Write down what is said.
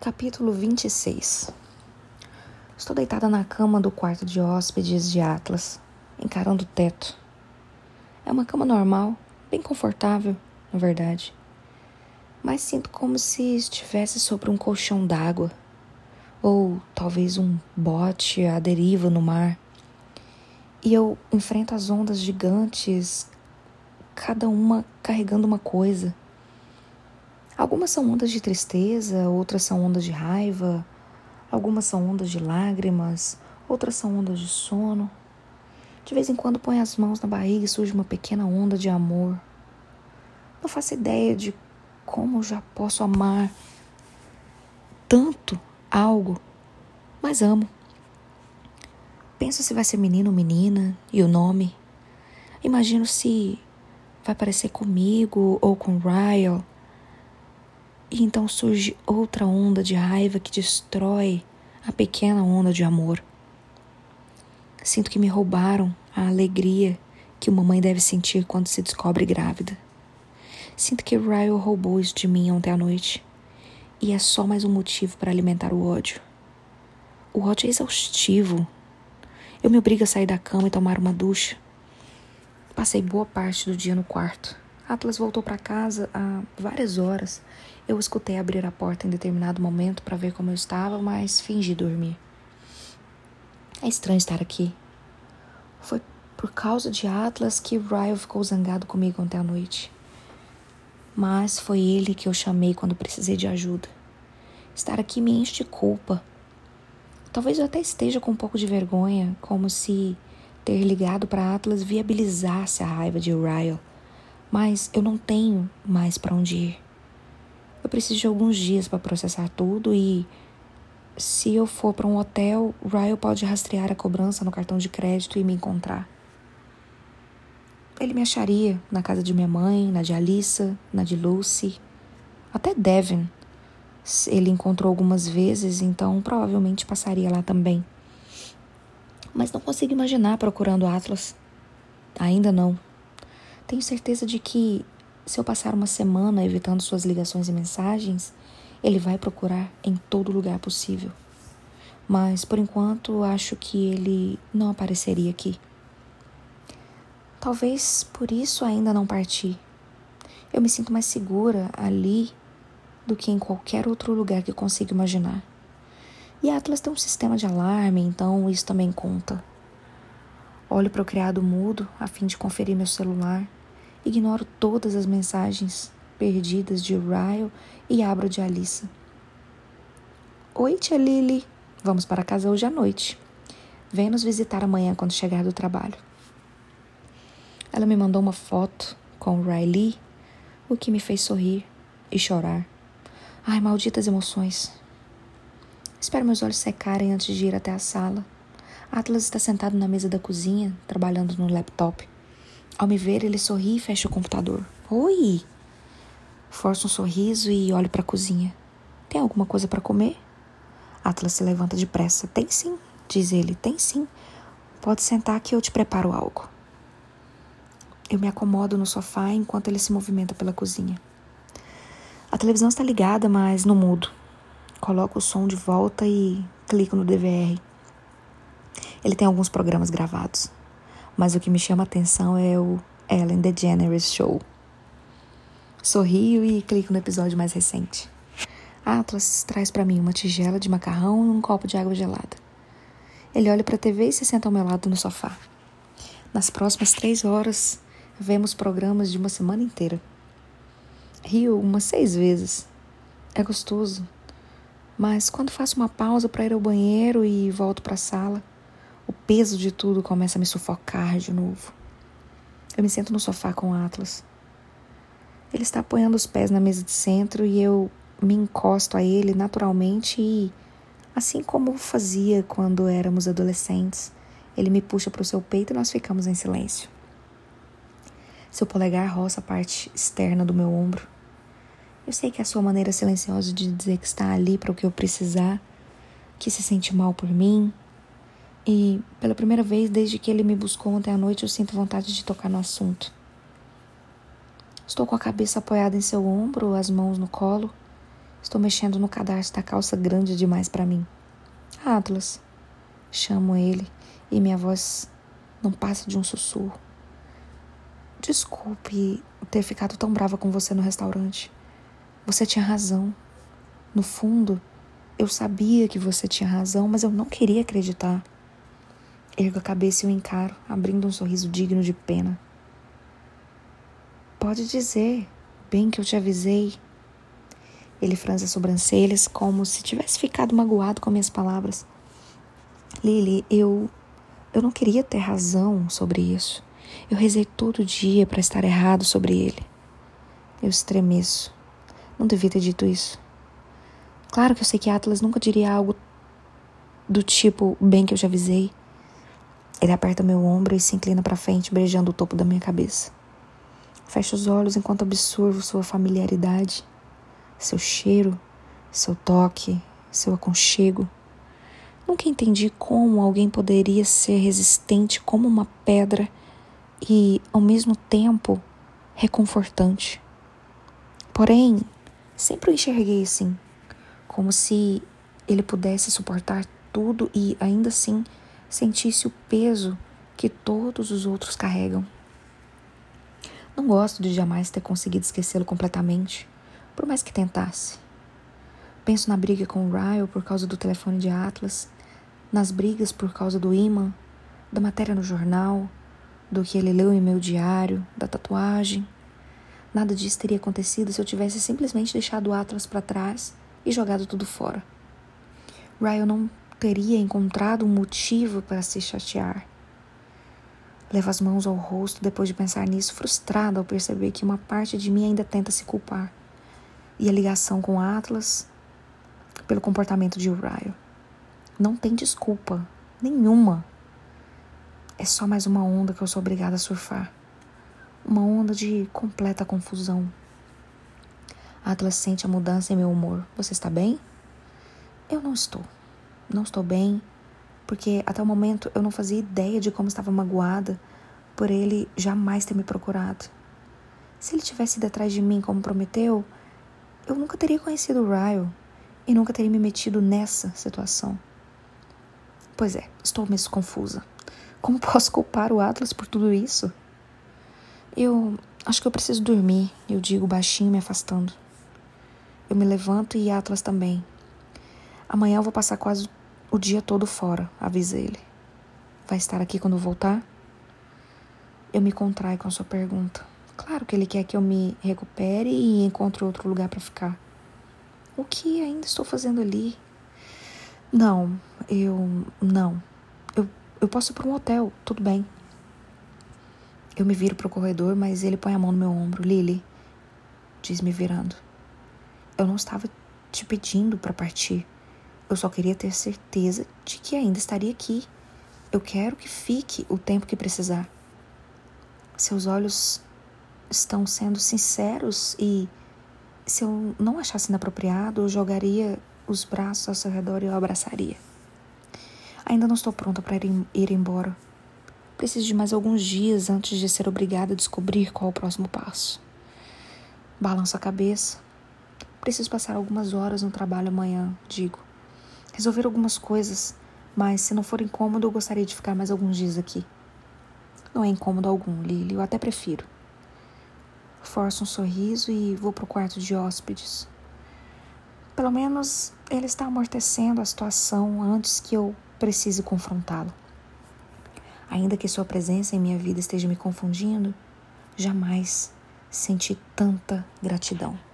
Capítulo 26 Estou deitada na cama do quarto de hóspedes de Atlas, encarando o teto. É uma cama normal, bem confortável, na verdade. Mas sinto como se estivesse sobre um colchão d'água, ou talvez um bote à deriva no mar. E eu enfrento as ondas gigantes, cada uma carregando uma coisa. Algumas são ondas de tristeza, outras são ondas de raiva, algumas são ondas de lágrimas, outras são ondas de sono. De vez em quando põe as mãos na barriga e surge uma pequena onda de amor. Não faço ideia de como já posso amar tanto algo, mas amo. Penso se vai ser menino ou menina e o nome. Imagino se vai parecer comigo ou com Ryle e então surge outra onda de raiva que destrói a pequena onda de amor. Sinto que me roubaram a alegria que uma mãe deve sentir quando se descobre grávida. Sinto que Ryle roubou isso de mim ontem à noite. E é só mais um motivo para alimentar o ódio. O ódio é exaustivo. Eu me obrigo a sair da cama e tomar uma ducha. Passei boa parte do dia no quarto. Atlas voltou para casa há várias horas eu escutei abrir a porta em determinado momento para ver como eu estava, mas fingi dormir. É estranho estar aqui. Foi por causa de Atlas que Ryle ficou zangado comigo ontem à noite. Mas foi ele que eu chamei quando precisei de ajuda. Estar aqui me enche de culpa. Talvez eu até esteja com um pouco de vergonha, como se ter ligado para Atlas viabilizasse a raiva de Ryle. Mas eu não tenho mais para onde ir. Eu preciso de alguns dias para processar tudo e se eu for para um hotel, Ryle pode rastrear a cobrança no cartão de crédito e me encontrar. Ele me acharia na casa de minha mãe, na de Alissa, na de Lucy, até Devin. Ele encontrou algumas vezes, então provavelmente passaria lá também. Mas não consigo imaginar procurando Atlas. Ainda não. Tenho certeza de que se eu passar uma semana evitando suas ligações e mensagens, ele vai procurar em todo lugar possível. Mas por enquanto acho que ele não apareceria aqui. Talvez por isso ainda não parti. Eu me sinto mais segura ali do que em qualquer outro lugar que consiga imaginar. E a Atlas tem um sistema de alarme, então isso também conta. Olho para o criado mudo a fim de conferir meu celular Ignoro todas as mensagens perdidas de Ryle e abro de Alissa. Oi, tia Lily. Vamos para casa hoje à noite. Venha nos visitar amanhã quando chegar do trabalho. Ela me mandou uma foto com Riley, o que me fez sorrir e chorar. Ai, malditas emoções. Espero meus olhos secarem antes de ir até a sala. Atlas está sentado na mesa da cozinha, trabalhando no laptop. Ao me ver, ele sorri e fecha o computador. Oi! Forço um sorriso e olho para a cozinha. Tem alguma coisa para comer? Atlas se levanta depressa. Tem sim, diz ele. Tem sim. Pode sentar que eu te preparo algo. Eu me acomodo no sofá enquanto ele se movimenta pela cozinha. A televisão está ligada, mas no mudo. Coloco o som de volta e clico no DVR. Ele tem alguns programas gravados mas o que me chama a atenção é o Ellen DeGeneres Show. Sorrio e clico no episódio mais recente. Atlas traz para mim uma tigela de macarrão e um copo de água gelada. Ele olha para a TV e se senta ao meu lado no sofá. Nas próximas três horas, vemos programas de uma semana inteira. Rio umas seis vezes. É gostoso. Mas quando faço uma pausa para ir ao banheiro e volto para a sala, o peso de tudo começa a me sufocar de novo. Eu me sento no sofá com o Atlas. Ele está apoiando os pés na mesa de centro e eu me encosto a ele naturalmente e, assim como fazia quando éramos adolescentes, ele me puxa para o seu peito e nós ficamos em silêncio. Seu polegar roça a parte externa do meu ombro. Eu sei que é a sua maneira silenciosa de dizer que está ali para o que eu precisar, que se sente mal por mim, e, pela primeira vez desde que ele me buscou ontem à noite, eu sinto vontade de tocar no assunto. Estou com a cabeça apoiada em seu ombro, as mãos no colo. Estou mexendo no cadarço da calça grande demais para mim. Atlas. Chamo ele e minha voz não passa de um sussurro. Desculpe ter ficado tão brava com você no restaurante. Você tinha razão. No fundo, eu sabia que você tinha razão, mas eu não queria acreditar. Ergo a cabeça e o encaro, abrindo um sorriso digno de pena. Pode dizer, bem que eu te avisei. Ele franze as sobrancelhas como se tivesse ficado magoado com minhas palavras. Lily, eu eu não queria ter razão sobre isso. Eu rezei todo dia para estar errado sobre ele. Eu estremeço. Não devia ter dito isso. Claro que eu sei que Atlas nunca diria algo do tipo, bem que eu já avisei. Ele aperta meu ombro e se inclina para frente, beijando o topo da minha cabeça. Fecho os olhos enquanto absorvo sua familiaridade, seu cheiro, seu toque, seu aconchego. Nunca entendi como alguém poderia ser resistente como uma pedra e, ao mesmo tempo, reconfortante. Porém, sempre o enxerguei assim como se ele pudesse suportar tudo e ainda assim sentisse o peso que todos os outros carregam. Não gosto de jamais ter conseguido esquecê-lo completamente, por mais que tentasse. Penso na briga com o Ryle por causa do telefone de Atlas, nas brigas por causa do imã, da matéria no jornal, do que ele leu em meu diário, da tatuagem. Nada disso teria acontecido se eu tivesse simplesmente deixado o Atlas para trás e jogado tudo fora. Ryan não teria encontrado um motivo para se chatear. Levo as mãos ao rosto depois de pensar nisso, frustrada ao perceber que uma parte de mim ainda tenta se culpar. E a ligação com Atlas pelo comportamento de Ryan. Não tem desculpa nenhuma. É só mais uma onda que eu sou obrigada a surfar. Uma onda de completa confusão. Atlas sente a mudança em meu humor. Você está bem? Eu não estou. Não estou bem, porque até o momento eu não fazia ideia de como estava magoada por ele jamais ter me procurado. Se ele tivesse ido atrás de mim como prometeu, eu nunca teria conhecido o Ryle e nunca teria me metido nessa situação. Pois é, estou mesmo confusa. Como posso culpar o Atlas por tudo isso? Eu acho que eu preciso dormir, eu digo baixinho, me afastando. Eu me levanto e Atlas também. Amanhã eu vou passar quase o dia todo fora, avisa ele. Vai estar aqui quando voltar? Eu me contraio com a sua pergunta. Claro que ele quer que eu me recupere e encontre outro lugar para ficar. O que ainda estou fazendo ali? Não, eu. Não. Eu, eu posso ir para um hotel, tudo bem. Eu me viro para o corredor, mas ele põe a mão no meu ombro. Lily, diz me virando. Eu não estava te pedindo para partir. Eu só queria ter certeza de que ainda estaria aqui. Eu quero que fique o tempo que precisar. Seus olhos estão sendo sinceros e se eu não achasse inapropriado, eu jogaria os braços ao seu redor e eu abraçaria. Ainda não estou pronta para ir embora. Preciso de mais alguns dias antes de ser obrigada a descobrir qual é o próximo passo. Balanço a cabeça, Preciso passar algumas horas no trabalho amanhã, digo. Resolver algumas coisas, mas se não for incômodo, eu gostaria de ficar mais alguns dias aqui. Não é incômodo algum, Lily, eu até prefiro. Forço um sorriso e vou para o quarto de hóspedes. Pelo menos ele está amortecendo a situação antes que eu precise confrontá-lo. Ainda que sua presença em minha vida esteja me confundindo, jamais senti tanta gratidão.